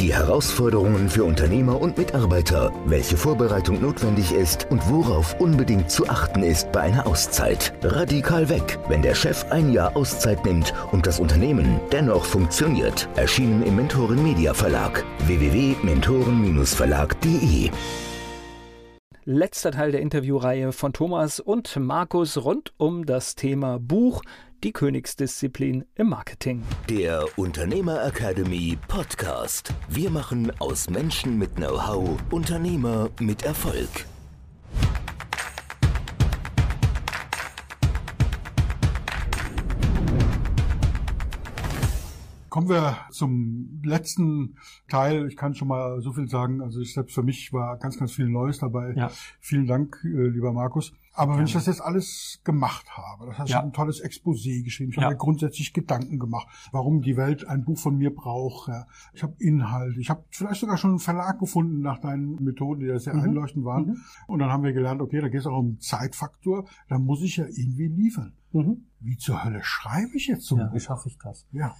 die Herausforderungen für Unternehmer und Mitarbeiter, welche Vorbereitung notwendig ist und worauf unbedingt zu achten ist bei einer Auszeit. Radikal weg, wenn der Chef ein Jahr Auszeit nimmt und das Unternehmen dennoch funktioniert. Erschienen im Mentoren Media Verlag www.mentoren-verlag.de Letzter Teil der Interviewreihe von Thomas und Markus rund um das Thema Buch, die Königsdisziplin im Marketing. Der Unternehmer Academy Podcast. Wir machen aus Menschen mit Know-how Unternehmer mit Erfolg. Kommen wir zum letzten Teil. Ich kann schon mal so viel sagen. Also ich selbst für mich war ganz, ganz viel Neues dabei. Ja. Vielen Dank, äh, lieber Markus. Aber wenn ich das jetzt alles gemacht habe, das heißt, ja. ich habe ein tolles Exposé geschrieben, ich ja. habe mir grundsätzlich Gedanken gemacht, warum die Welt ein Buch von mir braucht. Ja. Ich habe Inhalt, ich habe vielleicht sogar schon einen Verlag gefunden nach deinen Methoden, die da sehr mhm. einleuchtend waren. Mhm. Und dann haben wir gelernt, okay, da geht es auch um Zeitfaktor, da muss ich ja irgendwie liefern. Mhm. Wie zur Hölle schreibe ich jetzt so? Ja, wie schaffe ich das? Ja.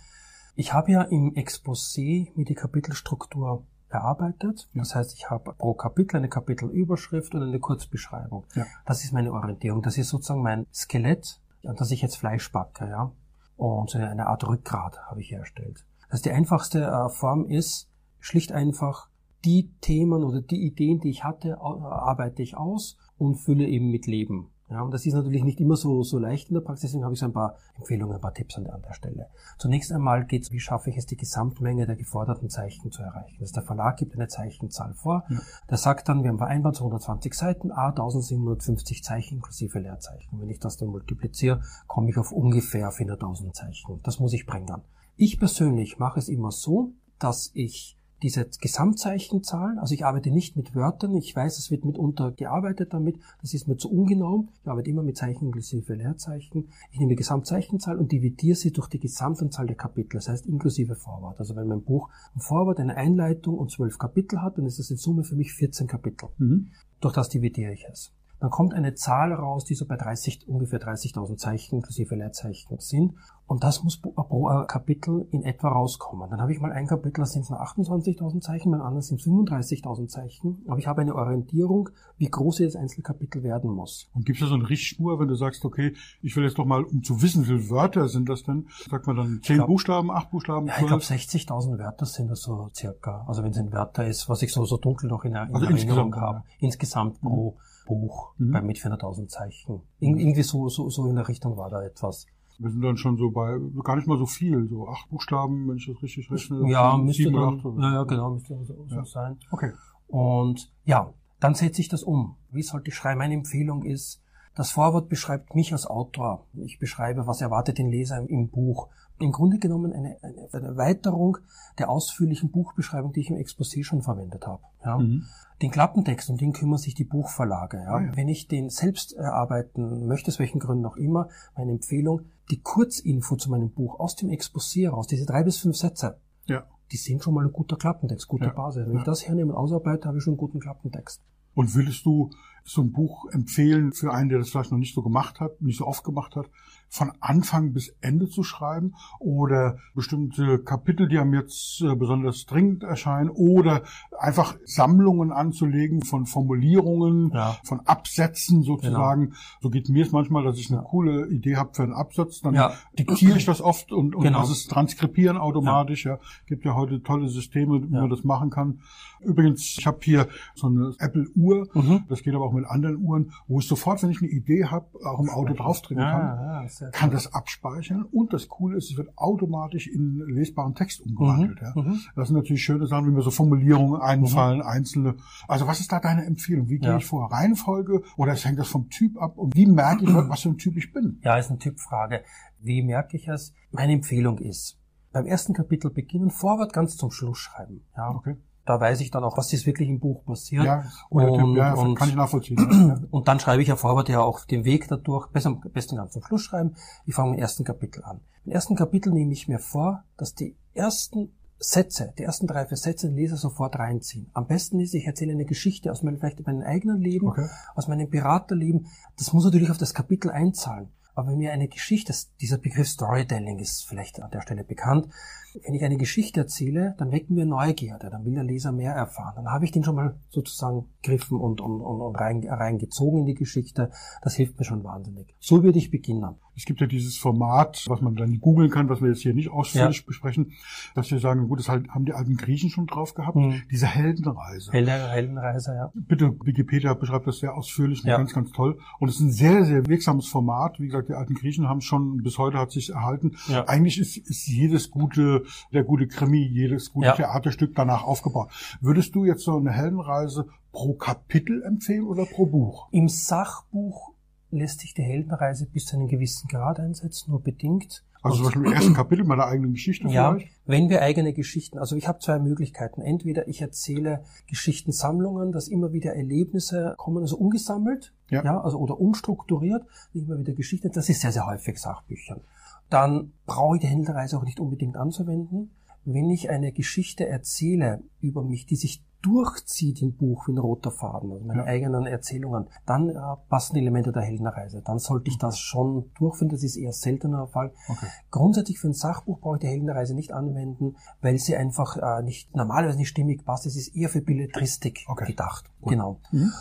Ich habe ja im Exposé mir die Kapitelstruktur erarbeitet. Ja. Das heißt, ich habe pro Kapitel eine Kapitelüberschrift und eine Kurzbeschreibung. Ja. Das ist meine Orientierung. Das ist sozusagen mein Skelett, an das ich jetzt Fleisch backe, ja. Und so eine Art Rückgrat habe ich hergestellt. Das die einfachste äh, Form ist schlicht einfach die Themen oder die Ideen, die ich hatte, arbeite ich aus und fülle eben mit Leben. Ja, und das ist natürlich nicht immer so, so leicht in der Praxis, deswegen habe ich so ein paar Empfehlungen, ein paar Tipps an der, an der Stelle. Zunächst einmal geht es, wie schaffe ich es, die Gesamtmenge der geforderten Zeichen zu erreichen. Also der Verlag gibt eine Zeichenzahl vor, ja. der sagt dann, wir haben vereinbart 220 Seiten, a 1750 Zeichen inklusive Leerzeichen. Wenn ich das dann multipliziere, komme ich auf ungefähr 400.000 Zeichen. Das muss ich bringen. Ich persönlich mache es immer so, dass ich diese Gesamtzeichenzahl, also ich arbeite nicht mit Wörtern, ich weiß, es wird mitunter gearbeitet damit, das ist mir zu ungenau, ich arbeite immer mit Zeichen inklusive Leerzeichen. Ich nehme die Gesamtzeichenzahl und dividiere sie durch die Gesamtanzahl der Kapitel, das heißt inklusive Vorwort. Also wenn mein Buch ein Vorwort, eine Einleitung und zwölf Kapitel hat, dann ist das in Summe für mich 14 Kapitel. Mhm. Durch das dividiere ich es dann kommt eine Zahl raus, die so bei 30, ungefähr 30.000 Zeichen inklusive Leerzeichen sind. Und das muss pro Kapitel in etwa rauskommen. Dann habe ich mal ein Kapitel, das sind 28.000 Zeichen, beim anderen sind 35.000 Zeichen. Aber ich habe eine Orientierung, wie groß jedes Einzelkapitel werden muss. Und gibt es da so eine Richtschnur, wenn du sagst, okay, ich will jetzt doch mal, um zu wissen, wie viele Wörter sind das denn? Sagt man dann 10 glaub, Buchstaben, 8 Buchstaben? Ja, ich glaube 60.000 Wörter sind das so circa. Also wenn es ein Wörter ist, was ich so, so dunkel noch in, in also Erinnerung habe. Insgesamt pro, mhm. Buch mhm. bei mit 400.000 Zeichen. Ir irgendwie so, so, so in der Richtung war da etwas. Wir sind dann schon so bei gar nicht mal so viel, so acht Buchstaben, wenn ich das richtig rechne. Ja, müsste sieben dann, acht, ja, ja, genau, müsste so, ja. sein. Okay. Und ja, dann setze ich das um. Wie sollte ich schreiben? Meine Empfehlung ist, das Vorwort beschreibt mich als Autor. Ich beschreibe, was erwartet den Leser im Buch. Im Grunde genommen eine, eine Erweiterung der ausführlichen Buchbeschreibung, die ich im Exposé schon verwendet habe. Ja. Mhm. Den Klappentext, um den kümmern sich die Buchverlage. Ja. Ja. Wenn ich den selbst erarbeiten möchte, aus welchen Gründen auch immer, meine Empfehlung, die Kurzinfo zu meinem Buch aus dem Exposé raus, diese drei bis fünf Sätze, ja. die sind schon mal ein guter Klappentext, gute ja. Basis. Wenn ich das hernehme und ausarbeite, habe ich schon einen guten Klappentext. Und würdest du so ein Buch empfehlen für einen, der das vielleicht noch nicht so gemacht hat, nicht so oft gemacht hat, von Anfang bis Ende zu schreiben oder bestimmte Kapitel, die einem jetzt äh, besonders dringend erscheinen oder einfach Sammlungen anzulegen von Formulierungen, ja. von Absätzen sozusagen. Genau. So geht mir es manchmal, dass ich eine ja. coole Idee habe für einen Absatz, dann ja. diktiere ich das oft und, und genau. das ist transkribieren automatisch. Ja. Gibt ja heute tolle Systeme, wie man das machen kann. Übrigens, ich habe hier so eine Apple-Uhr, mhm. das geht aber auch mit anderen Uhren, wo ich sofort, wenn ich eine Idee habe, auch im Auto draufdrücken kann kann das abspeichern und das Coole ist, es wird automatisch in lesbaren Text umgewandelt. Mhm. Ja. Mhm. Das sind natürlich schöne Sachen, wie mir so Formulierungen einfallen, mhm. einzelne. Also was ist da deine Empfehlung? Wie gehe ja. ich vor? Reihenfolge oder hängt das vom Typ ab? Und wie merke ich, was für ein Typ ich bin? Ja, ist eine Typfrage. Wie merke ich es? Meine Empfehlung ist, beim ersten Kapitel beginnen, Vorwort ganz zum Schluss schreiben. Ja. Okay da weiß ich dann auch, was ist wirklich im Buch passiert. Ja, und, ja, und, kann ich nachvollziehen. und dann schreibe ich ja Vorwort ja auch den Weg dadurch, besser am besten ganz zum Schluss schreiben. Ich fange im ersten Kapitel an. Im ersten Kapitel nehme ich mir vor, dass die ersten Sätze, die ersten drei, vier Sätze den Leser sofort reinziehen. Am besten ist, ich erzähle eine Geschichte aus meinem, vielleicht meinem eigenen Leben, okay. aus meinem Beraterleben. Das muss natürlich auf das Kapitel einzahlen. Aber wenn mir eine Geschichte, dieser Begriff Storytelling ist vielleicht an der Stelle bekannt, wenn ich eine Geschichte erzähle, dann wecken wir Neugierde, dann will der Leser mehr erfahren. Dann habe ich den schon mal sozusagen griffen und, und, und, und reingezogen in die Geschichte. Das hilft mir schon wahnsinnig. So würde ich beginnen. Es gibt ja dieses Format, was man dann googeln kann, was wir jetzt hier nicht ausführlich ja. besprechen, dass wir sagen, gut, das halt, haben die alten Griechen schon drauf gehabt, mhm. diese Heldenreise. Heldenreise, ja. Bitte, Wikipedia beschreibt das sehr ausführlich ja. ganz, ganz toll. Und es ist ein sehr, sehr wirksames Format. Wie gesagt, die alten Griechen haben schon, bis heute hat sich erhalten. Ja. Eigentlich ist, ist jedes gute, der gute Krimi, jedes gute. Theaterstück danach aufgebaut. Würdest du jetzt so eine Heldenreise pro Kapitel empfehlen oder pro Buch? Im Sachbuch lässt sich die Heldenreise bis zu einem gewissen Grad einsetzen, nur bedingt. Also zum Beispiel im ersten Kapitel meiner eigenen Geschichte ja, vielleicht? wenn wir eigene Geschichten, also ich habe zwei Möglichkeiten. Entweder ich erzähle Geschichtensammlungen, dass immer wieder Erlebnisse kommen, also ungesammelt, ja. ja also oder unstrukturiert, immer wieder Geschichten. Das ist sehr, sehr häufig Sachbüchern. Dann brauche ich die Heldenreise auch nicht unbedingt anzuwenden. Wenn ich eine Geschichte erzähle über mich, die sich durchzieht im Buch wie ein roter Faden, also meine ja. eigenen Erzählungen, dann äh, passen Elemente der Heldenreise. Dann sollte ich das schon durchführen. Das ist eher seltener Fall. Okay. Grundsätzlich für ein Sachbuch brauche ich die Heldenreise nicht anwenden, weil sie einfach äh, nicht normalerweise nicht stimmig passt. Es ist eher für Belletristik okay. gedacht. Gut. Genau. Mhm.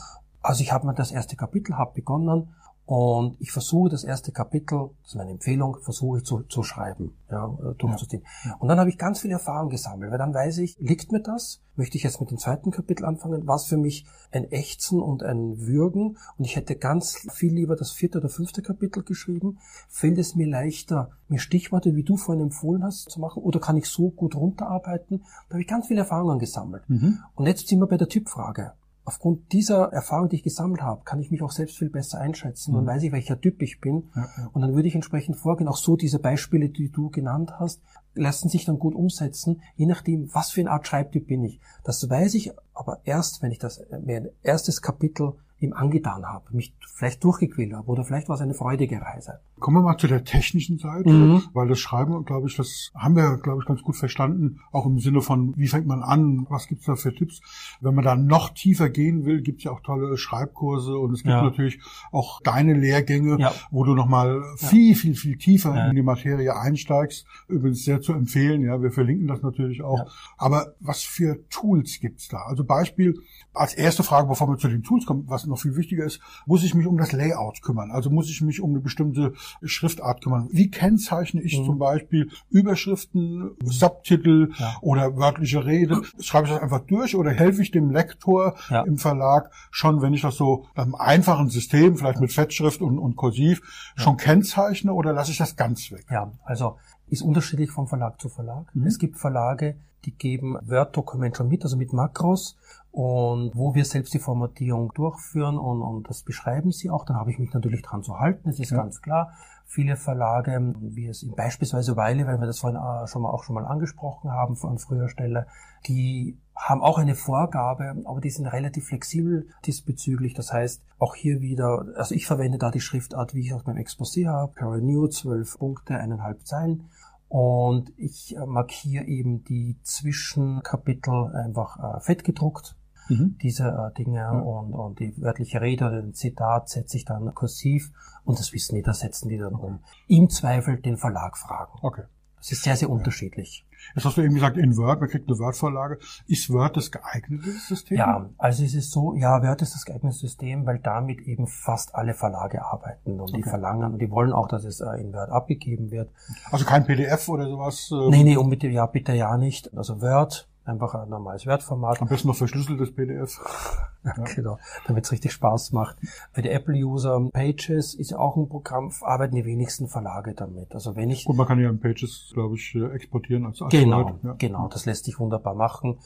Also ich habe mir das erste Kapitel, habe begonnen und ich versuche das erste Kapitel, das ist meine Empfehlung, versuche ich zu, zu schreiben, ja, äh, durchzuziehen. Ja. Und dann habe ich ganz viel Erfahrung gesammelt, weil dann weiß ich, liegt mir das? Möchte ich jetzt mit dem zweiten Kapitel anfangen? Was für mich ein Ächzen und ein Würgen? Und ich hätte ganz viel lieber das vierte oder fünfte Kapitel geschrieben. Fällt es mir leichter, mir Stichworte, wie du vorhin empfohlen hast, zu machen? Oder kann ich so gut runterarbeiten? Da habe ich ganz viele Erfahrungen gesammelt. Mhm. Und jetzt sind wir bei der Typfrage aufgrund dieser Erfahrung, die ich gesammelt habe, kann ich mich auch selbst viel besser einschätzen mhm. und weiß ich, welcher Typ ich bin. Ja, ja. Und dann würde ich entsprechend vorgehen. Auch so diese Beispiele, die du genannt hast, lassen sich dann gut umsetzen, je nachdem, was für eine Art Schreibtyp bin ich. Das weiß ich aber erst, wenn ich das, mir ein erstes Kapitel ihm angetan habe, mich vielleicht durchgequält habe oder vielleicht war es eine freudige Reise. Kommen wir mal zu der technischen Seite, mhm. weil das Schreiben, glaube ich, das haben wir, glaube ich, ganz gut verstanden, auch im Sinne von, wie fängt man an, was gibt's da für Tipps. Wenn man da noch tiefer gehen will, gibt's ja auch tolle Schreibkurse und es gibt ja. natürlich auch deine Lehrgänge, ja. wo du nochmal ja. viel, viel, viel tiefer in die Materie einsteigst. Übrigens sehr zu empfehlen, ja, wir verlinken das natürlich auch. Aber was für Tools gibt's da? Also Beispiel, als erste Frage, bevor wir zu den Tools kommen, was noch viel wichtiger ist, muss ich mich um das Layout kümmern. Also muss ich mich um eine bestimmte Schriftart kümmern. Wie kennzeichne ich mhm. zum Beispiel Überschriften, Subtitel ja. oder wörtliche Rede? Schreibe ich das einfach durch oder helfe ich dem Lektor ja. im Verlag schon, wenn ich das so einem einfachen System, vielleicht mit Fettschrift und, und Kursiv, schon kennzeichne oder lasse ich das ganz weg? Ja, also ist unterschiedlich vom Verlag zu Verlag. Mhm. Es gibt Verlage, die geben Word-Dokument schon mit, also mit Makros und wo wir selbst die Formatierung durchführen und, und das beschreiben sie auch. Dann habe ich mich natürlich dran zu halten, das ist ja. ganz klar. Viele Verlage, wie es in beispielsweise Weile, weil wir das vorhin äh, schon mal auch schon mal angesprochen haben von früher Stelle, die haben auch eine Vorgabe, aber die sind relativ flexibel diesbezüglich. Das heißt, auch hier wieder, also ich verwende da die Schriftart, wie ich aus meinem Exposé habe, Carol New, zwölf Punkte, eineinhalb Zeilen. Und ich äh, markiere eben die Zwischenkapitel einfach äh, fett gedruckt. Mhm. Diese äh, Dinge ja. und, und die wörtliche Rede oder den Zitat setze ich dann kursiv und das Wissen die, das setzen die dann um. Im Zweifel den Verlag fragen. Okay. Das ist sehr, sehr unterschiedlich. Jetzt hast du eben gesagt, in Word, man kriegt eine Word-Vorlage. Ist Word das geeignete System? Ja, also es ist so, ja, Word ist das geeignete System, weil damit eben fast alle Verlage arbeiten und okay. die verlangen und die wollen auch, dass es äh, in Word abgegeben wird. Also kein PDF oder sowas? Äh, nee, nee, unbedingt, ja, bitte ja nicht. Also Word, einfach ein normales Wertformat. Am besten noch verschlüsseltes PDF. ja, genau, damit es richtig Spaß macht. Bei der Apple-User Pages ist ja auch ein Programm, arbeiten die wenigsten Verlage damit. Also wenn ich... Und man kann ja Pages, glaube ich, äh, exportieren als Genau, ja. genau, das lässt sich wunderbar machen.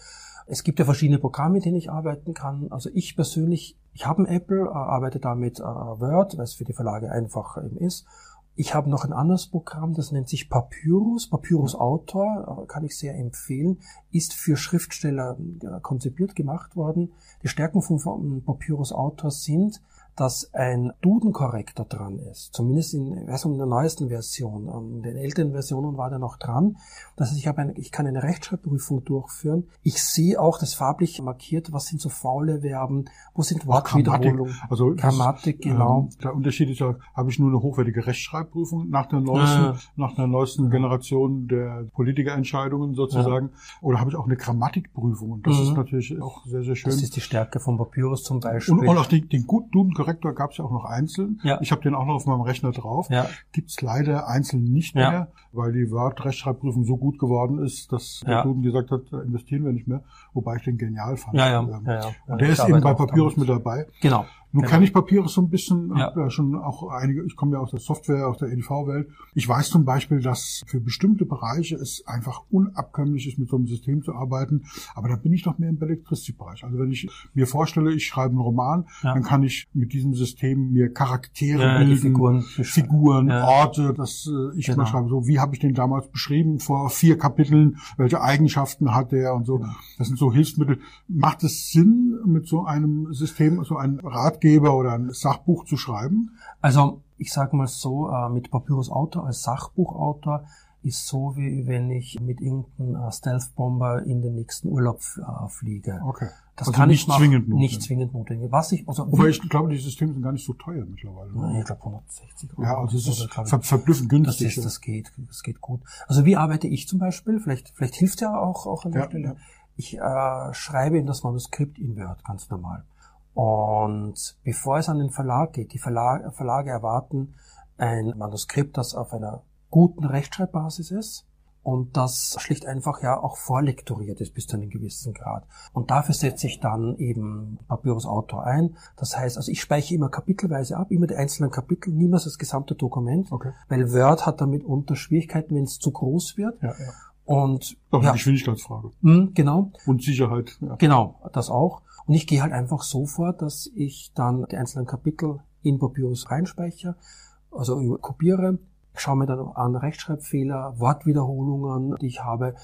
Es gibt ja verschiedene Programme, mit denen ich arbeiten kann. Also ich persönlich, ich habe ein Apple, äh, arbeite damit äh, Word, weil es für die Verlage einfach eben ist. Ich habe noch ein anderes Programm, das nennt sich Papyrus. Papyrus Autor, äh, kann ich sehr empfehlen, ist für Schriftsteller konzipiert gemacht worden. Die Stärken von Papyrus Autor sind, dass ein Dudenkorrektor dran ist. Zumindest in, also in der neuesten Version. In den älteren Versionen war der noch dran. Das heißt, ich, habe eine, ich kann eine Rechtschreibprüfung durchführen. Ich sehe auch das farblich markiert, was sind so faule Verben, wo sind Wortwiederholungen. Also Grammatik, genau. Ähm, der Unterschied ist ja, habe ich nur eine hochwertige Rechtschreibprüfung nach der neuesten, äh. nach der neuesten Generation der Politikerentscheidungen sozusagen. Ja. Oder habe ich auch eine Grammatikprüfung. Und das mhm. ist natürlich auch sehr, sehr schön. Das ist die Stärke von Papyrus zum Beispiel. Und, und auch den, den guten Duden-Korrektor gab es ja auch noch einzeln. Ja. Ich habe den auch noch auf meinem Rechner drauf. Ja. Gibt's leider einzeln nicht mehr, ja. weil die Word-Rechtschreibprüfung so gut geworden ist, dass der Duden gesagt hat, investieren wir nicht mehr. Wobei ich den genial fand. Ja, ja. Ähm, ja, ja. Und der ist eben bei Papyrus mit dabei. Genau. Nun genau. kann ich Papyrus so ein bisschen, ja. ja schon auch einige, ich komme ja aus der Software, aus der EDV-Welt. Ich weiß zum Beispiel, dass für bestimmte Bereiche es einfach unabkömmlich ist, mit so einem System zu arbeiten. Aber da bin ich doch mehr im Belletristikbereich. Also wenn ich mir vorstelle, ich schreibe einen Roman, ja. dann kann ich mit diesem System mir Charaktere ja, bilden, Figuren, Figuren Orte, dass äh, ich genau. mal schreibe, so wie habe ich den damals beschrieben vor vier Kapiteln, welche Eigenschaften hat der und so. Genau. Das sind so Hilfsmittel. Macht es Sinn, mit so einem System, so einem Rat Ratgeber oder ein Sachbuch zu schreiben? Also ich sage mal so, äh, mit Papyrus Autor als Sachbuchautor ist so, wie wenn ich mit irgendeinem äh, Stealth-Bomber in den nächsten Urlaub äh, fliege. Okay. Das also kann nicht ich machen, zwingend notwendig. Nicht zwingend notwendig. Was ich, also, Aber ich glaube, die Systeme sind gar nicht so teuer mittlerweile. Nein, ich glaube 160 Euro. Ja, also es ist ver verblüffend günstig. Das, ist, das geht, das geht gut. Also wie arbeite ich zum Beispiel? Vielleicht, vielleicht hilft ja auch, auch an der ja, Stelle. Ja. Ich äh, schreibe in das Manuskript in Word ganz normal. Und bevor es an den Verlag geht, die Verlage, Verlage erwarten ein Manuskript, das auf einer guten Rechtschreibbasis ist und das schlicht einfach ja auch vorlektoriert ist bis zu einem gewissen Grad. Und dafür setze ich dann eben Papyrus Autor ein. Das heißt, also ich speichere immer kapitelweise ab, immer die einzelnen Kapitel, niemals das gesamte Dokument, okay. weil Word hat damit unter Schwierigkeiten, wenn es zu groß wird. Ja, ja. Und auch ja, Geschwindigkeitsfrage. Mh, genau. Und Sicherheit. Ja. Genau, das auch. Und ich gehe halt einfach so vor, dass ich dann die einzelnen Kapitel in Papyrus reinspeichere, also kopiere, schaue mir dann an Rechtschreibfehler, Wortwiederholungen, die ich habe,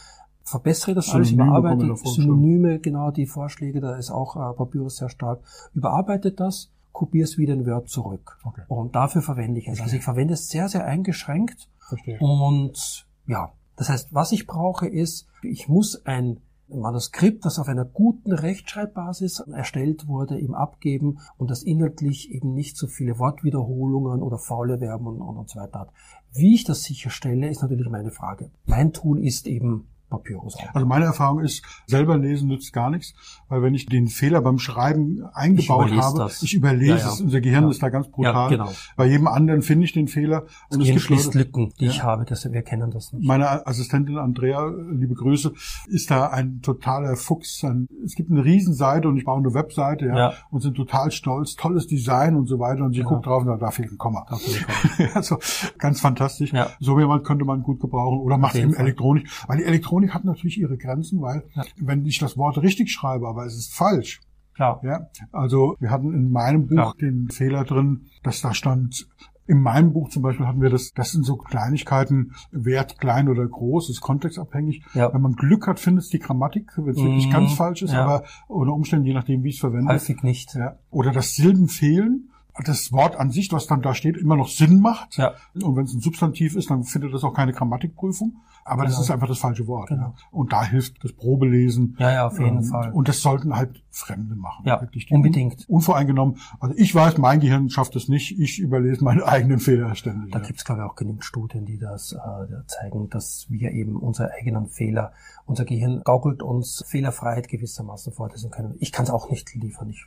verbessere das alles, überarbeite Synonyme, genau, die Vorschläge, da ist auch äh, Papyrus sehr stark, überarbeitet das, kopiere es wieder in Word zurück. Okay. Und dafür verwende ich es. Also ich verwende es sehr, sehr eingeschränkt. Verstehe. Und ja, das heißt, was ich brauche ist, ich muss ein Manuskript, das auf einer guten Rechtschreibbasis erstellt wurde, ihm abgeben und das inhaltlich eben nicht so viele Wortwiederholungen oder faule Verben und, und so weiter hat. Wie ich das sicherstelle, ist natürlich meine Frage. Mein Tool ist eben Papyrus. Also meine Erfahrung ist, selber lesen nützt gar nichts, weil wenn ich den Fehler beim Schreiben eingebaut ich habe, das. ich überlese ja, ja. es. Unser Gehirn ja. ist da ganz brutal. genau. Bei jedem anderen finde ich den Fehler. Und es, es gibt Lücken, die ich habe, dass wir kennen das nicht. Meine Assistentin Andrea, liebe Grüße, ist da ein totaler Fuchs. es gibt eine Riesenseite und ich baue eine Webseite ja, und sind total stolz, tolles Design und so weiter. Und sie guckt drauf und sagt, da fehlt ein Komma. also ganz fantastisch. So jemand könnte man gut gebrauchen oder macht eben Elektronik, weil die Elektronik Elektronik hat natürlich ihre Grenzen, weil ja. wenn ich das Wort richtig schreibe, aber es ist falsch. Klar. Ja, also wir hatten in meinem Buch Klar. den Fehler drin, dass da stand, in meinem Buch zum Beispiel hatten wir das, das sind so Kleinigkeiten, Wert klein oder groß, ist kontextabhängig. Ja. Wenn man Glück hat, findet es die Grammatik, wenn es mhm. wirklich ganz falsch ist, ja. aber unter Umständen, je nachdem, wie es verwendet. Häufig nicht. Ja. Oder dass Silben fehlen das Wort an sich, was dann da steht, immer noch Sinn macht. Ja. Und wenn es ein Substantiv ist, dann findet das auch keine Grammatikprüfung. Aber genau. das ist einfach das falsche Wort. Genau. Und da hilft das Probelesen. Ja, ja, auf jeden ähm, Fall. Und das sollten halt Fremde machen. Ja, wirklich unbedingt. Unvoreingenommen. Also ich weiß, mein Gehirn schafft es nicht. Ich überlese meine eigenen Fehler ständig. Da ja. gibt es, glaube ich, auch genügend Studien, die das äh, zeigen, dass wir eben unsere eigenen Fehler, unser Gehirn gaukelt uns Fehlerfreiheit gewissermaßen vor. können. Ich kann es auch nicht liefern. Ich,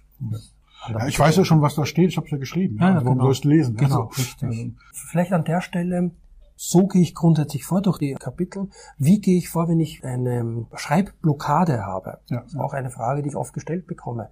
ja, ich weiß ja schon, was da steht. Ich habe es ja geschrieben. Ja, also, warum genau. sollst du lesen? Genau, also, richtig. Also, Vielleicht an der Stelle so gehe ich grundsätzlich vor durch die Kapitel. Wie gehe ich vor, wenn ich eine Schreibblockade habe? Ja. Das ist auch eine Frage, die ich oft gestellt bekomme.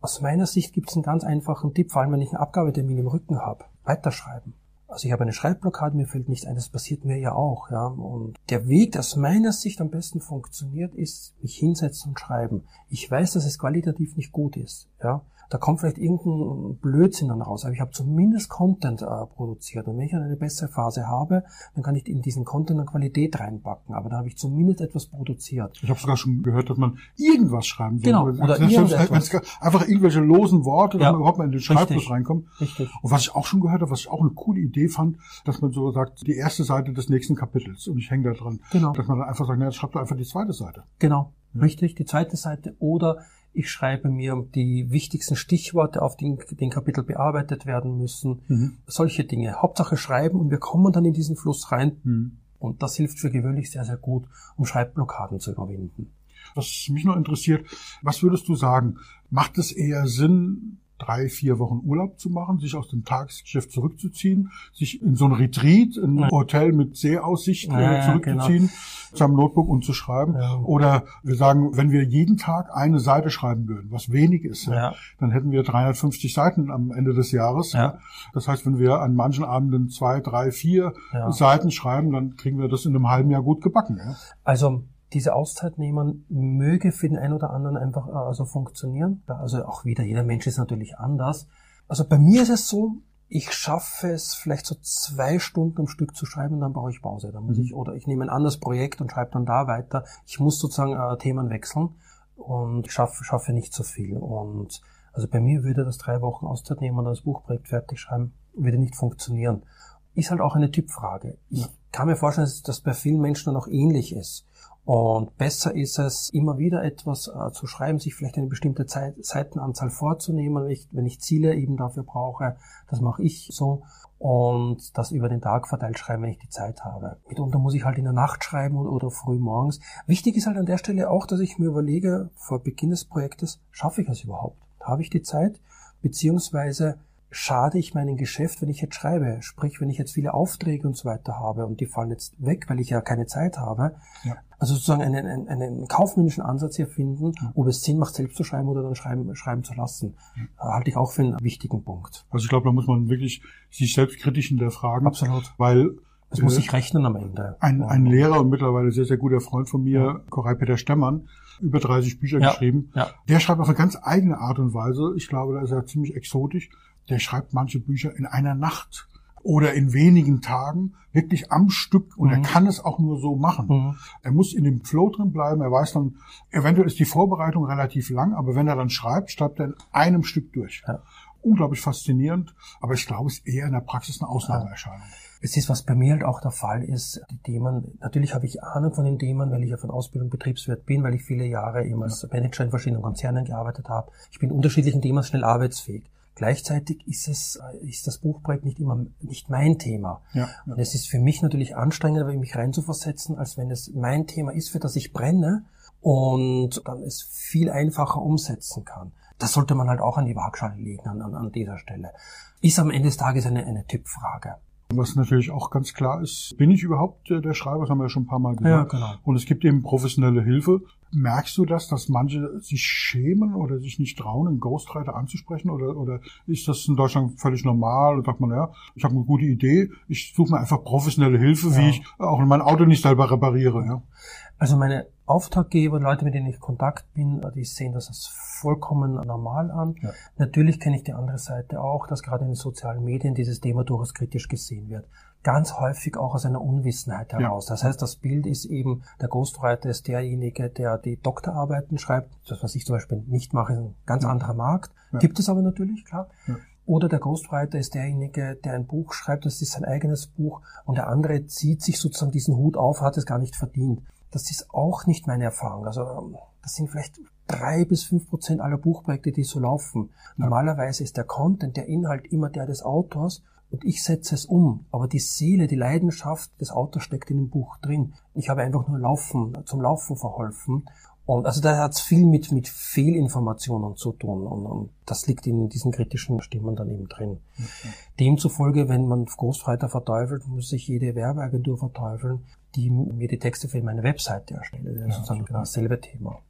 Aus meiner Sicht gibt es einen ganz einfachen Tipp, vor allem wenn ich einen Abgabetermin im Rücken habe. Weiterschreiben. Also ich habe eine Schreibblockade, mir fällt nichts ein, das passiert mir ja auch, ja. Und der Weg, der aus meiner Sicht am besten funktioniert, ist mich hinsetzen und schreiben. Ich weiß, dass es qualitativ nicht gut ist, ja. Da kommt vielleicht irgendein Blödsinn dann raus, aber ich habe zumindest Content äh, produziert. Und wenn ich eine bessere Phase habe, dann kann ich in diesen Content eine Qualität reinpacken. Aber dann habe ich zumindest etwas produziert. Ich habe sogar schon gehört, dass man irgendwas schreiben soll. Genau, oder oder irgendetwas. Einfach irgendwelche losen Worte, Ja. damit überhaupt mal in den Schreibfluss Richtig. reinkommt. Richtig. Und was ich auch schon gehört habe, was ich auch eine coole Idee fand, dass man so sagt, die erste Seite des nächsten Kapitels und ich hänge da dran. Genau. Dass man dann einfach sagt, na, schreib doch einfach die zweite Seite. Genau, richtig, die zweite Seite. Oder ich schreibe mir die wichtigsten Stichworte auf, die in den Kapitel bearbeitet werden müssen. Mhm. Solche Dinge. Hauptsache schreiben und wir kommen dann in diesen Fluss rein. Mhm. Und das hilft für gewöhnlich sehr, sehr gut, um Schreibblockaden zu überwinden. Was mich noch interessiert, was würdest du sagen? Macht es eher Sinn, drei, vier Wochen Urlaub zu machen, sich aus dem Tagesgeschäft zurückzuziehen, sich in so ein Retreat, in ein. Hotel mit Seeaussicht Ja, äh, ja, zurückzuziehen, zu einem Notebook und zu schreiben? Ja. Oder wir sagen, wenn wir jeden Tag eine Seite schreiben würden, was wenig ist, ja, dann hätten wir 350 Seiten am Ende des Jahres. Ja. Das heißt, wenn wir an manchen Abenden zwei, drei, vier. Seiten schreiben, dann kriegen wir das in einem halben Jahr gut gebacken. Also diese Auszeit nehmen möge für den einen oder anderen einfach äh, also funktionieren. Also auch wieder, jeder Mensch ist natürlich anders. Also bei mir ist es so, ich schaffe es vielleicht so zwei Stunden am Stück zu schreiben und dann brauche ich Pause. Dann muss Mhm. ich, oder ich nehme ein anderes Projekt und schreibe dann da weiter. Ich muss sozusagen äh, Themen wechseln und schaffe, schaffe nicht so viel. Und also bei mir würde das drei Wochen Auszeit nehmen und das Buchprojekt fertig schreiben, würde nicht funktionieren. Ist halt auch eine Typfrage. Ich kann mir vorstellen, dass das bei vielen Menschen dann auch ähnlich ist. Und besser ist es, immer wieder etwas äh, zu schreiben, sich vielleicht eine bestimmte Zeit, Seitenanzahl vorzunehmen, wenn ich, wenn ich Ziele eben dafür brauche. Das mache ich so. Und das über den Tag verteilt schreiben, wenn ich die Zeit habe. Mitunter muss ich halt in der Nacht schreiben oder, oder früh morgens. Wichtig ist halt an der Stelle auch, dass ich mir überlege, vor Beginn des Projektes, schaffe ich es überhaupt? Habe ich die Zeit? Beziehungsweise schade ich meinem Geschäft, wenn ich jetzt schreibe. Sprich, wenn ich jetzt viele Aufträge und so weiter habe und die fallen jetzt weg, weil ich ja keine Zeit habe. Ja. Also sozusagen einen, einen, einen kaufmännischen Ansatz hier finden, ob es Sinn macht, selbst zu schreiben oder dann schreiben, schreiben zu lassen. Äh, halte ich auch für einen wichtigen Punkt. Also ich glaube, da muss man wirklich sich selbstkritisch hinterfragen. Absolut. Weil Es muss äh, sich rechnen am Ende. ein, Ja. ein Lehrer und mittlerweile sehr, sehr guter Freund von mir, Koray Peter Stemmann, über 30 Bücher Ja. geschrieben. Ja. Der schreibt auf eine ganz eigene Art und Weise. Ich glaube, da ist er ziemlich exotisch. Der schreibt manche Bücher in einer Nacht oder in wenigen Tagen, wirklich am Stück. Und er Mhm. kann es auch nur so machen. Mhm. Er muss in dem Flow drin bleiben. Er weiß dann, eventuell ist die Vorbereitung relativ lang, aber wenn er dann schreibt, schreibt er in einem Stück durch. Ja. Unglaublich faszinierend, aber ich glaube, es ist eher in der Praxis eine Ausnahmeerscheinung. Es ist, was bei mir halt auch der Fall ist, die Themen, natürlich habe ich Ahnung von den Themen, weil ich ja von Ausbildung Betriebswirt bin, weil ich viele Jahre eben als Manager in verschiedenen Konzernen gearbeitet habe. Ich bin in unterschiedlichen Themen schnell arbeitsfähig. Gleichzeitig ist es, ist das Buchprojekt nicht immer, nicht mein Thema. Ja. Und es ist für mich natürlich anstrengender, mich reinzuversetzen, als wenn es mein Thema ist, für das ich brenne und dann es viel einfacher umsetzen kann. Das sollte man halt auch an die Waagschale legen an, an, dieser Stelle. Ist am Ende des Tages eine, eine Typfrage. Was natürlich auch ganz klar ist, bin ich überhaupt äh, der Schreiber? Das haben wir ja schon ein paar Mal gesagt. Ja, genau. Und es gibt eben professionelle Hilfe. Merkst du das, dass manche sich schämen oder sich nicht trauen, einen Ghostwriter anzusprechen? Oder, oder ist das in Deutschland völlig normal? Und sagt man, ja, ich habe eine gute Idee, ich suche mir einfach professionelle Hilfe, wie Ja. ich auch mein Auto nicht selber repariere. Ja? Also meine Auftraggeber, Leute, mit denen ich Kontakt bin, die sehen das als vollkommen normal an. Ja. Natürlich kenne ich die andere Seite auch, dass gerade in den sozialen Medien dieses Thema durchaus kritisch gesehen wird. Ganz häufig auch aus einer Unwissenheit heraus. Das heißt, das Bild ist eben, der Ghostwriter ist derjenige, der die Doktorarbeiten schreibt. Das, was ich zum Beispiel nicht mache, ist ein ganz anderer Markt. Ja. Gibt es aber natürlich, klar. Ja. Oder der Ghostwriter ist derjenige, der ein Buch schreibt, das ist sein eigenes Buch und der andere zieht sich sozusagen diesen Hut auf, hat es gar nicht verdient. Das ist auch nicht meine Erfahrung. Also ähm, das sind vielleicht drei bis fünf Prozent aller Buchprojekte, die so laufen. Normalerweise ist der Content, der Inhalt immer der des Autors und ich setze es um. Aber die Seele, die Leidenschaft des Autors steckt in dem Buch drin. Ich habe einfach nur Laufen, zum Laufen verholfen. Und also da hat es viel mit, mit Fehlinformationen zu tun. Und, und das liegt in diesen kritischen Stimmen dann eben drin. Demzufolge, wenn man Ghostwriter verteufelt, muss sich jede Werbeagentur verteufeln, die mir die Texte für meine Webseite erstellt. Das ist sozusagen genau dasselbe Thema.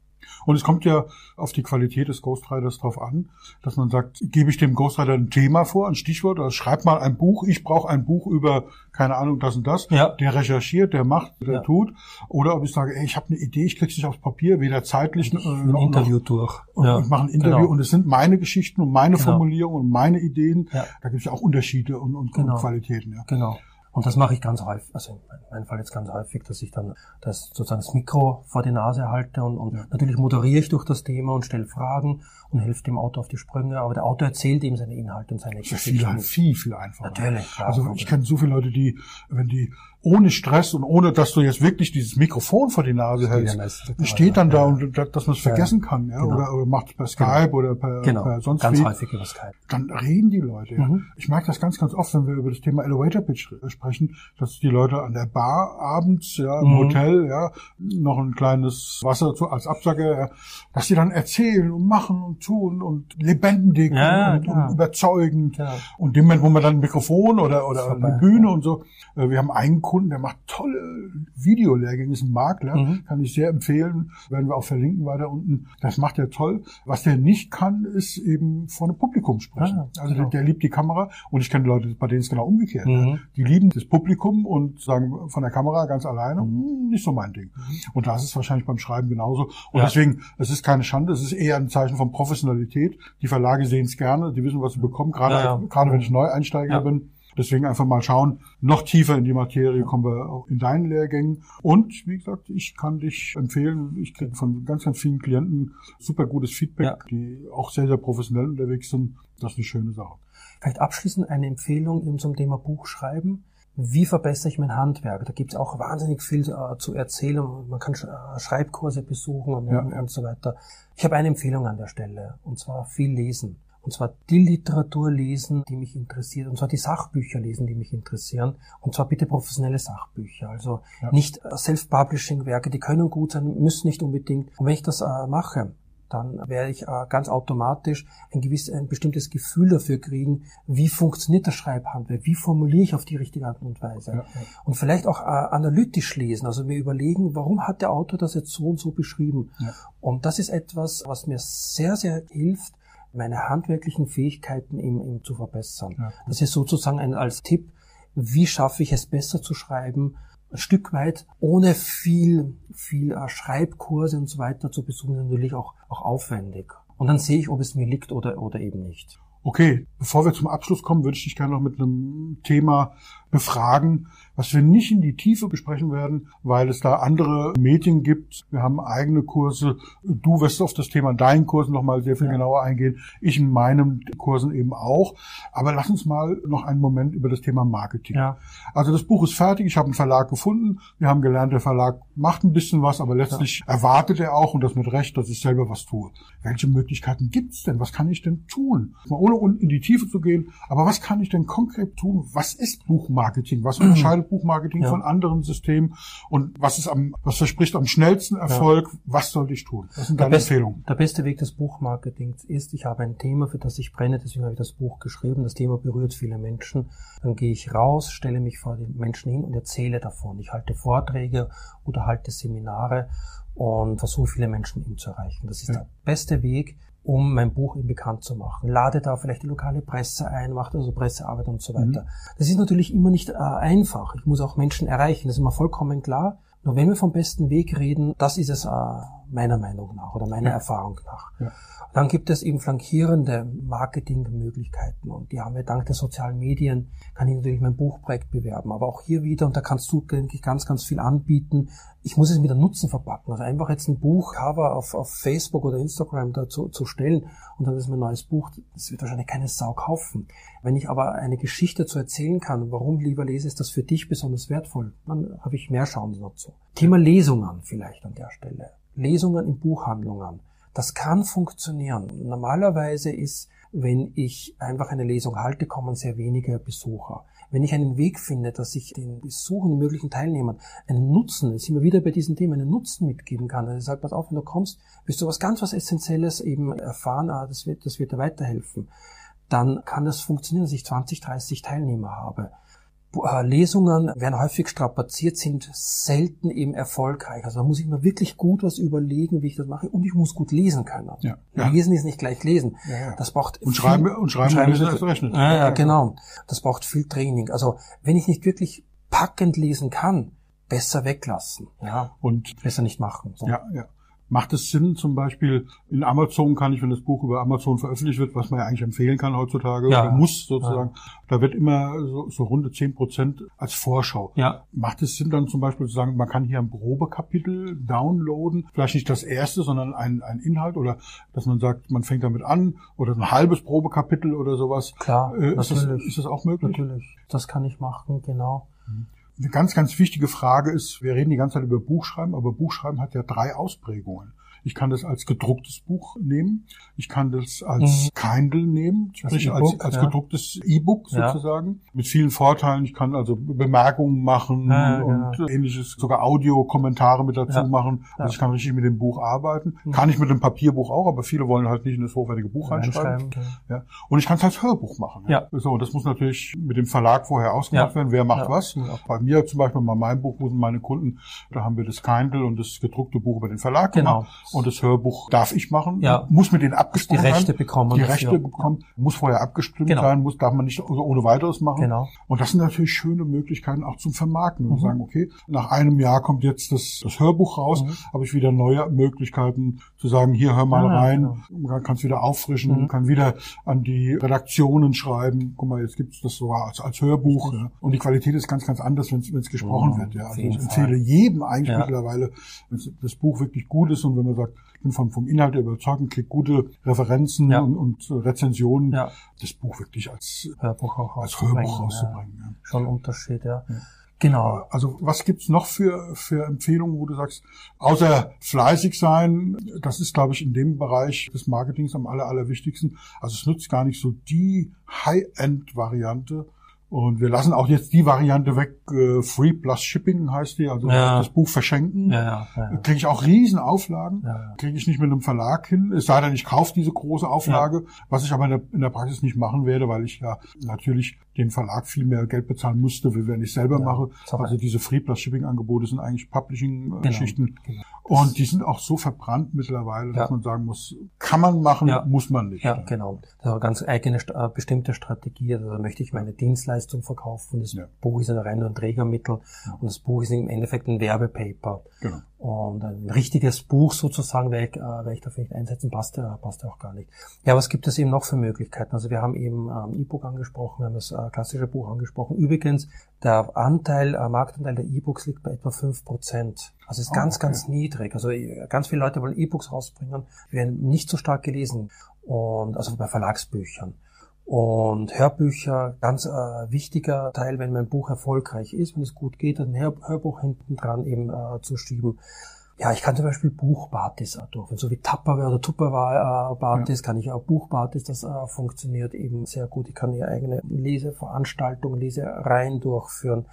Und es kommt ja auf die Qualität des Ghostwriters drauf an, dass man sagt, gebe ich dem Ghostwriter ein Thema vor, ein Stichwort, oder schreib mal ein Buch, ich brauche ein Buch über, keine Ahnung, das und das. Ja. Der recherchiert, der macht, der ja. tut. Oder ob ich sage, ey, ich habe eine Idee, ich krieg's nicht aufs Papier, weder zeitlich noch, ein noch, Interview durch. Und ja. ich mache ein Interview genau. und es sind meine Geschichten und meine genau. Formulierungen und meine Ideen. Ja. Da gibt es ja auch Unterschiede und, und, genau. und Qualitäten. Ja. Genau. Und das mache ich ganz häufig, also in meinem Fall jetzt ganz häufig, dass ich dann das sozusagen das Mikro vor die Nase halte und, und natürlich moderiere ich durch das Thema und stelle Fragen und helfe dem Autor auf die Sprünge, aber der Autor erzählt ihm seine Inhalte und seine Geschichten. Viel, viel, viel einfacher. Natürlich, klar. Also ich kenne so viele Leute, die, wenn die ohne Stress und ohne, dass du jetzt wirklich dieses Mikrofon vor die Nase hältst, ja steht dann da und dass man es vergessen kann, ja, genau. oder, oder macht es per genau. Skype genau. oder per, genau. per sonst ganz wie. häufig über Skype. Dann reden die Leute. Ja. Mhm. Ich merke das ganz, ganz oft, wenn wir über das Thema Elevator Pitch sprechen, dass die Leute an der Bar abends, ja, im mhm. Hotel, ja, noch ein kleines Wasser zu, als Absacker, ja, dass die dann erzählen und machen und tun und lebendig ja, und, und, überzeugend. Ja. Und dem Moment, wo man dann ein Mikrofon oder, oder eine Bühne und so, äh, wir haben einen Kunden, der macht tolle Videolehrgänge, ist ein Makler, mhm. kann ich sehr empfehlen, werden wir auch verlinken weiter unten. Das macht er toll. Was der nicht kann, ist eben vor einem Publikum sprechen. Ah, also genau. der, der, liebt die Kamera und ich kenne Leute, bei denen es genau umgekehrt. Mhm. Die lieben das Publikum und sagen von der Kamera ganz alleine, mhm. Hm, nicht so mein Ding. Mhm. Und das ist wahrscheinlich beim Schreiben genauso. Und ja. deswegen, es ist keine Schande, es ist eher ein Zeichen von Professionalität. Die Verlage sehen es gerne, die wissen, was sie bekommen, gerade, ja, ja. gerade wenn ich Neueinsteiger bin Deswegen einfach mal schauen, noch tiefer in die Materie kommen wir auch in deinen Lehrgängen. Und wie gesagt, ich kann dich empfehlen, ich kriege von ganz, ganz vielen Klienten super gutes Feedback, ja. die auch sehr, sehr professionell unterwegs sind. Das ist eine schöne Sache. Vielleicht abschließend eine Empfehlung eben zum Thema Buchschreiben. Wie verbessere ich mein Handwerk? Da gibt es auch wahnsinnig viel äh, zu erzählen. Man kann äh, Schreibkurse besuchen und, ja. und so weiter. Ich habe eine Empfehlung an der Stelle, und zwar viel lesen. Und zwar die Literatur lesen, die mich interessiert. Und zwar die Sachbücher lesen, die mich interessieren. Und zwar bitte professionelle Sachbücher. Also ja. nicht Self-Publishing-Werke, die können gut sein, müssen nicht unbedingt. Und wenn ich das äh, mache, dann werde ich äh, ganz automatisch ein gewisses, ein bestimmtes Gefühl dafür kriegen, wie funktioniert das Schreibhandwerk, wie formuliere ich auf die richtige Art und Weise. Ja, ja. Und vielleicht auch äh, analytisch lesen, also mir überlegen, warum hat der Autor das jetzt so und so beschrieben. Ja. Und das ist etwas, was mir sehr, sehr hilft, meine handwerklichen Fähigkeiten eben, eben zu verbessern. Ja. Das ist sozusagen ein, als Tipp, wie schaffe ich es besser zu schreiben, ein Stück weit, ohne viel, viel äh, Schreibkurse und so weiter zu besuchen, natürlich auch, auch aufwendig. Und dann sehe ich, ob es mir liegt oder, oder eben nicht. Okay, bevor wir zum Abschluss kommen, würde ich dich gerne noch mit einem Thema befragen, was wir nicht in die Tiefe besprechen werden, weil es da andere Medien gibt. Wir haben eigene Kurse. Du wirst auf das Thema deinen Kursen nochmal sehr viel ja. genauer eingehen. Ich in meinen Kursen eben auch. Aber lass uns mal noch einen Moment über das Thema Marketing. Ja. Also das Buch ist fertig. Ich habe einen Verlag gefunden. Wir haben gelernt, der Verlag macht ein bisschen was, aber letztlich ja. erwartet er auch, und das mit Recht, dass ich selber was tue. Welche Möglichkeiten gibt es denn? Was kann ich denn tun? Ohne in die Tiefe zu gehen. Aber was kann ich denn konkret tun? Was ist Buchmarketing? Was unterscheidet Buchmarketing ja. von anderen Systemen und was ist am, was verspricht am schnellsten Erfolg? Ja. Was sollte ich tun? Was sind deine beste, Empfehlungen? Der beste Weg des Buchmarketings ist, ich habe ein Thema, für das ich brenne, deswegen habe ich das Buch geschrieben. Das Thema berührt viele Menschen. Dann gehe ich raus, stelle mich vor den Menschen hin und erzähle davon. Ich halte Vorträge oder halte Seminare und versuche viele Menschen eben zu erreichen. Das ist ja. der beste Weg, um mein Buch eben bekannt zu machen. Lade da vielleicht die lokale Presse ein, macht also Pressearbeit und so weiter. Mhm. Das ist natürlich immer nicht äh, einfach. Ich muss auch Menschen erreichen, das ist immer vollkommen klar. Nur wenn wir vom besten Weg reden, das ist es äh, meiner Meinung nach oder meiner ja. Erfahrung nach. Ja. Dann gibt es eben flankierende Marketingmöglichkeiten und die haben wir dank der sozialen Medien, kann ich natürlich mein Buchprojekt bewerben, aber auch hier wieder, und da kannst du, denke ich, ganz, ganz viel anbieten. Ich muss es mit einem Nutzen verpacken. Also einfach jetzt ein Buchcover auf, auf Facebook oder Instagram dazu zu stellen und dann ist mein neues Buch, das wird wahrscheinlich keine Sau kaufen. Wenn ich aber eine Geschichte zu erzählen kann, warum lieber lese, ist das für dich besonders wertvoll, dann habe ich mehr Chancen dazu. Thema Lesungen vielleicht an der Stelle. Lesungen in Buchhandlungen. Das kann funktionieren. Normalerweise ist, wenn ich einfach eine Lesung halte, kommen sehr wenige Besucher. Wenn ich einen Weg finde, dass ich den Besuchern, möglichen Teilnehmern einen Nutzen, jetzt sind wir wieder bei diesem Thema, einen Nutzen mitgeben kann, also ich sage, pass auf, wenn du kommst, wirst du was ganz was Essentielles eben erfahren, ah, das wird, das wird dir weiterhelfen, dann kann das funktionieren, dass ich 20, 30 Teilnehmer habe. Äh, Lesungen werden häufig strapaziert, sind selten eben erfolgreich. Also da muss ich mir wirklich gut was überlegen, wie ich das mache. Und ich muss gut lesen können. Ja. Lesen ist nicht gleich lesen. Ja, ja. Das braucht Und viel- schreiben, und schreiben, schreiben und lesen ist- erst recht nicht. Ja, ja, genau. Das braucht viel Training. Also wenn ich nicht wirklich packend lesen kann, besser weglassen. Ja, Und besser nicht machen. So. Ja, ja. Macht es Sinn, zum Beispiel in Amazon kann ich, wenn das Buch über Amazon veröffentlicht wird, was man ja eigentlich empfehlen kann heutzutage, Ja. oder muss sozusagen, da wird immer so, so runde 10 Prozent als Vorschau. Ja. Macht es Sinn dann zum Beispiel zu sagen, man kann hier ein Probekapitel downloaden, vielleicht nicht das erste, sondern ein, ein Inhalt oder dass man sagt, man fängt damit an oder ein halbes Probekapitel oder sowas. Klar, Äh, ist, das, ist das auch möglich? Natürlich. Das kann ich machen, genau. Eine ganz, ganz wichtige Frage ist, wir reden die ganze Zeit über Buchschreiben, aber Buchschreiben hat ja drei Ausprägungen. Ich kann das als gedrucktes Buch nehmen. Ich kann das als Kindle nehmen, sprich als, als ja. gedrucktes E-Book Ja. sozusagen. Mit vielen Vorteilen. Ich kann also Bemerkungen machen Ja, ja, und genau. ähnliches, sogar Audiokommentare mit dazu Ja. machen. Also Ja. Mhm. ich kann richtig mit dem Buch arbeiten. Kann ich mit dem Papierbuch auch, aber viele wollen halt nicht in das hochwertige Buch reinschreiben. Genau. Ja. Und ich kann es als Hörbuch machen. Ja. So, das muss natürlich mit dem Verlag vorher ausgemacht Ja. werden, wer macht Ja. was. Ja. Bei mir zum Beispiel, bei meinem Buch, wo sind meine Kunden, da haben wir das Kindle und das gedruckte Buch über den Verlag Genau. gemacht. Und das Hörbuch darf ich machen. Ja. Muss mit denen abgesprochen Die Rechte bekommen Die dafür. Rechte bekommen. Muss vorher abgestimmt Genau. sein, muss, darf man nicht ohne weiteres machen. Genau. Und das sind natürlich schöne Möglichkeiten auch zum Vermarkten. Mhm. Und sagen, okay, nach einem Jahr kommt jetzt das, das Hörbuch raus, Mhm. habe ich wieder neue Möglichkeiten zu sagen, hier hör mal Ah, rein, genau. es wieder auffrischen, Mhm. kann wieder an die Redaktionen schreiben. Guck mal, jetzt gibt's das sogar als, als Hörbuch. Ja. Und die Qualität ist ganz, ganz anders, wenn es gesprochen Mhm, wird. Ja. Also ich empfehle jedem eigentlich Ja. mittlerweile, wenn das Buch wirklich gut ist und wenn man sagt, ich bin vom, vom Inhalt überzeugt und kriege gute Referenzen Ja. und, und Rezensionen, Ja. das Buch wirklich als, Hörbuch auch als rauszubringen, Hörbuch rauszubringen. Ja. Schon ein Unterschied, ja. Genau. Also was gibt's noch für, für Empfehlungen, wo du sagst, außer fleißig sein, das ist, glaube ich, in dem Bereich des Marketings am aller, allerwichtigsten. Also es nützt gar nicht so die High-End-Variante. Und wir lassen auch jetzt die Variante weg, äh, Free plus Shipping heißt die, also Ja. das Buch verschenken. Ja, ja, ja. Kriege ich auch riesen Auflagen, Ja, kriege ich nicht mit einem Verlag hin, es sei denn, ich kaufe diese große Auflage, was ich aber in der, in der Praxis nicht machen werde, weil ich ja natürlich den Verlag viel mehr Geld bezahlen müsste, wie wenn ich selber Ja, mache. ist auch Also diese Free plus Shipping Angebote sind eigentlich Publishing-Geschichten. genau. Und die sind auch so verbrannt mittlerweile, dass Ja. man sagen muss, kann man machen, Ja. muss man nicht. Ja, genau. Das ist eine ganz eigene, äh, bestimmte Strategie. Also da möchte ich meine Dienstleistung verkaufen. Das. Buch ist ein rein ein Trägermittel und das Buch ist im Endeffekt ein Werbepaper. Genau. Und ein richtiges Buch sozusagen, werde ich, äh, werde ich dafür nicht einsetzen, passt ja, passt ja auch gar nicht. Ja, was gibt es eben noch für Möglichkeiten? Also wir haben eben ähm, E-Book angesprochen, wir haben das äh, klassische Buch angesprochen. Übrigens, der Anteil, äh, Marktanteil der E-Books liegt bei etwa fünf Prozent. Also ist Ah, ganz, okay. ganz niedrig. Also äh, ganz viele Leute wollen E-Books rausbringen, werden nicht so stark gelesen. Und also bei Verlagsbüchern. Und Hörbücher, ganz äh, wichtiger Teil, wenn mein Buch erfolgreich ist, wenn es gut geht, ein Hör Hörbuch hinten dran eben äh, zu schieben. Ja, ich kann zum Beispiel Buchbartis äh, durchführen, so wie Tupperware oder Tupperware äh, Bartis kann ich auch Buchbartis, das äh, funktioniert eben sehr gut. Ich kann hier eigene Leseveranstaltungen, Lesereien durchführen.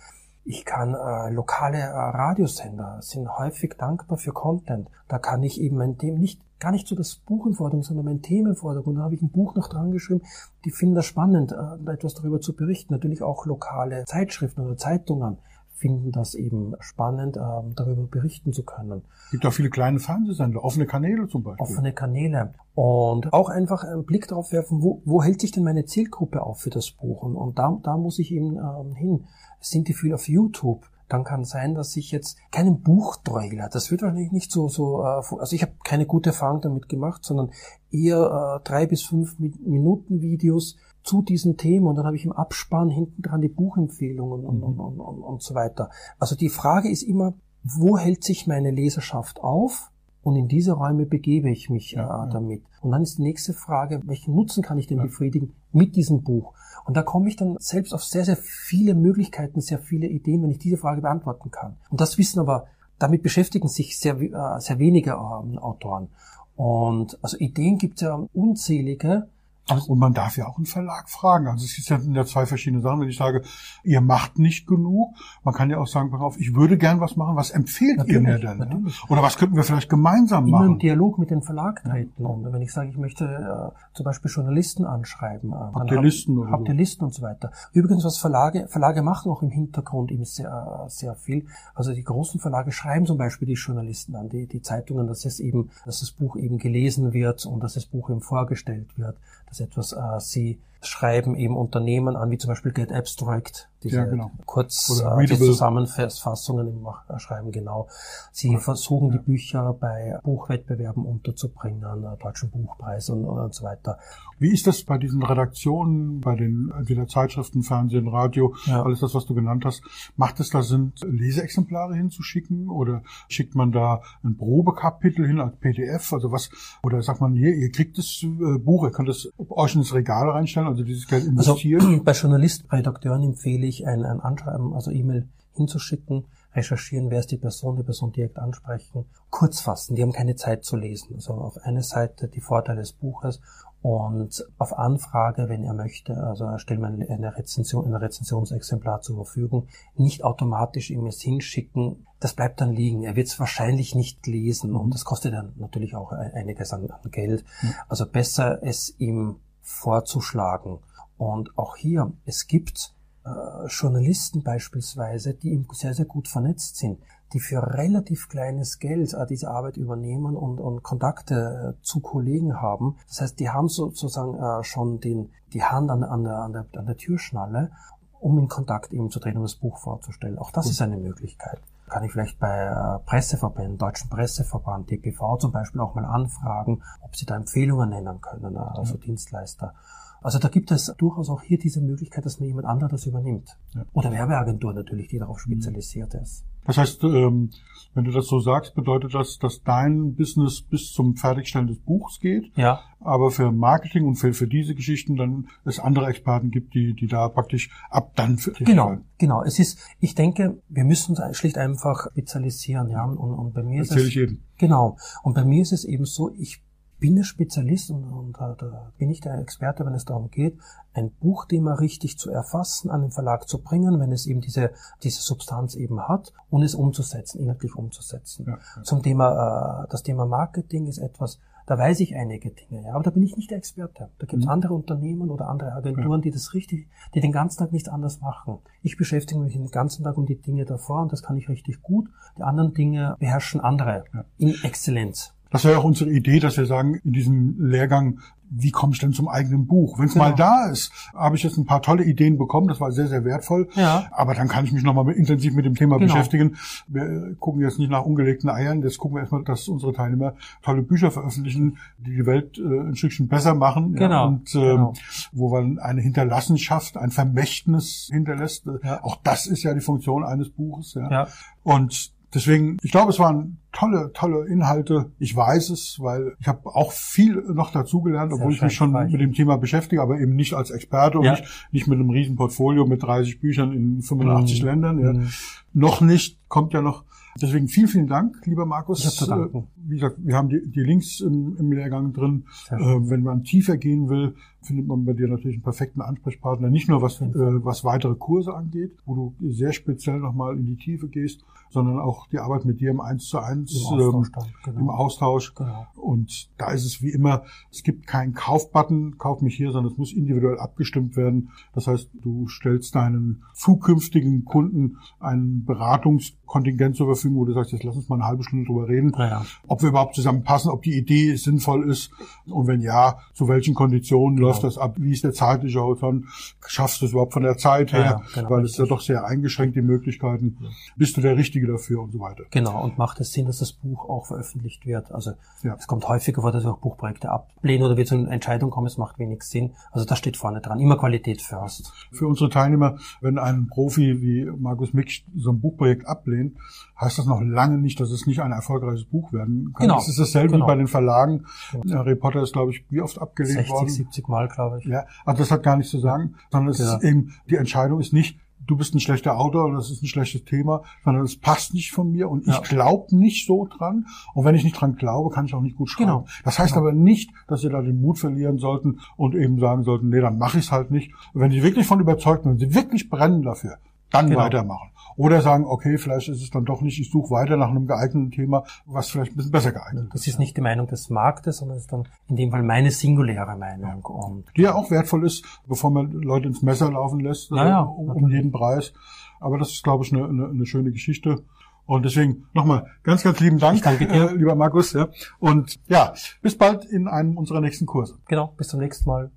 Ich kann äh, lokale äh, Radiosender sind häufig dankbar für Content. Da kann ich eben mein Thema nicht gar nicht so das Buch im Vordergrund, sondern mein Thema im Vordergrund. Da habe ich ein Buch noch dran geschrieben. Die finden das spannend, äh, etwas darüber zu berichten. Natürlich auch lokale Zeitschriften oder Zeitungen finden das eben spannend, ähm, darüber berichten zu können. Es gibt auch viele kleine Fernsehsender, offene Kanäle zum Beispiel. Offene Kanäle. Und auch einfach einen Blick darauf werfen, wo, wo hält sich denn meine Zielgruppe auf für das Buch? Und, und da, da muss ich eben ähm, hin. Sind die viel auf YouTube? Dann kann sein, dass ich jetzt keinen Buchtrailer, das wird wahrscheinlich nicht so, so äh, also ich habe keine gute Erfahrung damit gemacht, sondern eher äh, drei bis fünf Mi- Minuten Videos zu diesem Thema und dann habe ich im Abspann hinten dran die Buchempfehlungen und, und, und, und, und so weiter. Also die Frage ist immer, wo hält sich meine Leserschaft auf? Und in diese Räume begebe ich mich Ja, äh, ja. damit. Und dann ist die nächste Frage, welchen Nutzen kann ich denn befriedigen mit diesem Buch? Und da komme ich dann selbst auf sehr, sehr viele Möglichkeiten, sehr viele Ideen, wenn ich diese Frage beantworten kann. Und das wissen aber, damit beschäftigen sich sehr, äh, sehr wenige ähm, Autoren. Und also Ideen gibt es ja unzählige, Und man darf ja auch einen Verlag fragen. Also es ist ja, ja zwei verschiedene Sachen. Wenn ich sage, ihr macht nicht genug, man kann ja auch sagen, pass auf, ich würde gern was machen. Was empfehlt natürlich, ihr mir denn? Natürlich. Oder was könnten wir vielleicht gemeinsam Immer machen? im Dialog mit dem Verlag treten. Und wenn ich sage, ich möchte äh, zum Beispiel Journalisten anschreiben, äh, habt ihr Listen oder habt ihr Listen und so weiter. Übrigens, was Verlage, Verlage machen auch im Hintergrund eben sehr, sehr viel. Also die großen Verlage schreiben zum Beispiel die Journalisten an, die, die Zeitungen, dass es eben, dass das Buch eben gelesen wird und dass das Buch eben vorgestellt wird dass etwas äh, sie schreiben eben Unternehmen an, wie zum Beispiel Get Abstract, diese ja, genau. kurz äh, die Zusammenfassungen äh, Schreiben, genau. Sie ja. versuchen die Bücher bei Buchwettbewerben unterzubringen, äh, Deutschen Buchpreis und, und so weiter. Wie ist das bei diesen Redaktionen, bei den entweder Zeitschriften, Fernsehen, Radio, ja. alles das, was du genannt hast? Macht es da Sinn, Leseexemplare hinzuschicken oder schickt man da ein Probekapitel hin als PDF? Also was, oder sagt man, hier, ihr kriegt das äh, Buch, ihr könnt es euch ins Regal reinstellen, also dieses Geld also, investieren? Also, bei Journalisten, Redakteuren empfehle ich ein, ein Anschreiben, also E-Mail hinzuschicken, recherchieren, wer ist die Person, die Person direkt ansprechen, kurz fassen, die haben keine Zeit zu lesen. Also auf eine Seite die Vorteile des Buches und auf Anfrage, wenn er möchte, also erstellen wir eine Rezension, ein Rezensionsexemplar zur Verfügung, nicht automatisch ihm es hinschicken. Das bleibt dann liegen. Er wird es wahrscheinlich nicht lesen und das kostet dann natürlich auch einiges an, an Geld. Mhm. Also besser es ihm vorzuschlagen. Und auch hier, es gibt äh, Journalisten beispielsweise, die eben sehr, sehr gut vernetzt sind, die für relativ kleines Geld äh, diese Arbeit übernehmen und, und Kontakte äh, zu Kollegen haben. Das heißt, die haben sozusagen äh, schon den, die Hand an, an, der, an, der, an der Türschnalle, um in Kontakt eben zu treten, um das Buch vorzustellen. Auch das gut. ist eine Möglichkeit kann ich vielleicht bei äh, Presseverbänden, Deutschen Presseverband, DPV zum Beispiel auch mal anfragen, ob sie da Empfehlungen nennen können, also ja. Dienstleister. Also da gibt es durchaus auch hier diese Möglichkeit, dass mir jemand anderes das übernimmt. Ja. Oder Werbeagentur natürlich, die darauf spezialisiert ist. Das heißt, ähm, wenn du das so sagst, bedeutet das, dass dein Business bis zum Fertigstellen des Buchs geht. Ja. Aber für Marketing und für, für diese Geschichten dann es andere Experten gibt, die, die da praktisch ab dann für Genau, fallen. genau. Es ist, ich denke, wir müssen uns schlicht einfach spezialisieren, ja. Und, und bei mir Erzähl ist es. Ich eben. Genau. Und bei mir ist es eben so, ich bin der Spezialist und, und da bin ich der Experte, wenn es darum geht, ein Buchthema richtig zu erfassen, an den Verlag zu bringen, wenn es eben diese, diese Substanz eben hat und es umzusetzen, inhaltlich umzusetzen. Ja, ja. Zum Thema, äh, das Thema Marketing ist etwas, da weiß ich einige Dinge, ja, aber da bin ich nicht der Experte. Da gibt es mhm. andere Unternehmen oder andere Agenturen, ja. die das richtig, die den ganzen Tag nichts anderes machen. Ich beschäftige mich den ganzen Tag um die Dinge davor und das kann ich richtig gut. Die anderen Dinge beherrschen andere in Exzellenz. Das wäre auch unsere Idee, dass wir sagen, in diesem Lehrgang, wie komme ich denn zum eigenen Buch? Wenn es genau. mal da ist, habe ich jetzt ein paar tolle Ideen bekommen, das war sehr, sehr wertvool. Ja. Aber dann kann ich mich nochmal intensiv mit dem Thema genau. beschäftigen. Wir gucken jetzt nicht nach ungelegten Eiern, jetzt gucken wir erstmal, dass unsere Teilnehmer tolle Bücher veröffentlichen, die die Welt äh, ein Stückchen besser machen. Genau. Ja, und äh, genau. wo man eine Hinterlassenschaft, ein Vermächtnis hinterlässt. Ja. Auch das ist ja die Funktion eines Buches. Ja. ja. Und Deswegen, ich glaube, es waren tolle, tolle Inhalte. Ich weiß es, weil ich habe auch viel noch dazugelernt, obwohl ich mich schon reich. mit dem Thema beschäftige, aber eben nicht als Experte und ja. nicht, nicht mit einem riesen Portfolio mit 30 Büchern in 85 mhm. Ländern. Ja. Mhm. Noch nicht, kommt ja noch. Deswegen vielen, vielen Dank, lieber Markus. Ich zu danken. Wie gesagt, wir haben die, die Links im, im Lehrgang drin. Äh, wenn man tiefer gehen will, findet man bei dir natürlich einen perfekten Ansprechpartner. Nicht nur was, äh, was weitere Kurse angeht, wo du sehr speziell nochmal in die Tiefe gehst, sondern auch die Arbeit mit dir im Eins zu Eins, Im Austausch. Ähm, genau. Im Austausch. Genau. Und da ist es wie immer, es gibt keinen Kaufbutton, kauf mich hier, sondern es muss individuell abgestimmt werden. Das heißt, du stellst deinen zukünftigen Kunden ein Beratungskontingent zur Verfügung, wo du sagst, jetzt lass uns mal eine halbe Stunde drüber reden, ja. Ob wir überhaupt zusammenpassen, ob die Idee sinnvoll ist und wenn ja, zu welchen Konditionen genau. läuft das ab, wie ist der zeitliche Horizont, schaffst du es überhaupt von der Zeit her, ja, genau, weil es ja doch sehr eingeschränkt, die Möglichkeiten. Bist du der Richtige dafür und so weiter. Genau, und macht es Sinn, dass das Buch auch veröffentlicht wird? Also ja. es kommt häufiger vor, dass wir auch Buchprojekte ablehnen oder wir zu einer Entscheidung kommen, es macht wenig Sinn. Also das steht vorne dran. Immer Qualität first. Für unsere Teilnehmer, wenn ein Profi wie Markus Mick so ein Buchprojekt ablehnt, heißt das noch lange nicht, dass es nicht ein erfolgreiches Buch werden kann. Genau. Es ist dasselbe genau. wie bei den Verlagen. Genau. Harry Potter ist, glaube ich, wie oft abgelehnt 60, worden? 70 Mal, glaube ich. Ja, also das hat gar nichts zu sagen, sondern es genau. ist eben, die Entscheidung ist nicht, du bist ein schlechter Autor oder das ist ein schlechtes Thema, sondern es passt nicht von mir und ja. ich glaube nicht so dran. Und wenn ich nicht dran glaube, kann ich auch nicht gut schreiben. Genau. Das heißt genau. aber nicht, dass sie da den Mut verlieren sollten und eben sagen sollten, nee, dann mache ich es halt nicht. Und wenn sie wirklich von überzeugt sind, wenn sie wirklich brennen dafür, dann genau. weitermachen. Oder sagen, okay, vielleicht ist es dann doch nicht, ich suche weiter nach einem geeigneten Thema, was vielleicht ein bisschen besser geeignet ist. Das ist nicht die Meinung des Marktes, sondern es ist dann in dem Fall meine singuläre Meinung. Und die ja auch wertvoll ist, bevor man Leute ins Messer laufen lässt, naja, äh, um, um jeden Preis. Aber das ist, glaube ich, eine, eine, eine schöne Geschichte. Und deswegen nochmal ganz, ganz lieben Dank. Äh, lieber Markus. Ja. Und ja, bis bald in einem unserer nächsten Kurse. Genau, bis zum nächsten Mal.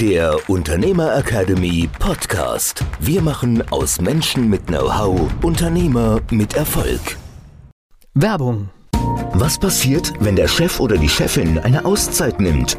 Der Unternehmer Academy Podcast. Wir machen aus Menschen mit Know-how Unternehmer mit Erfolg. Werbung. Was passiert, wenn der Chef oder die Chefin eine Auszeit nimmt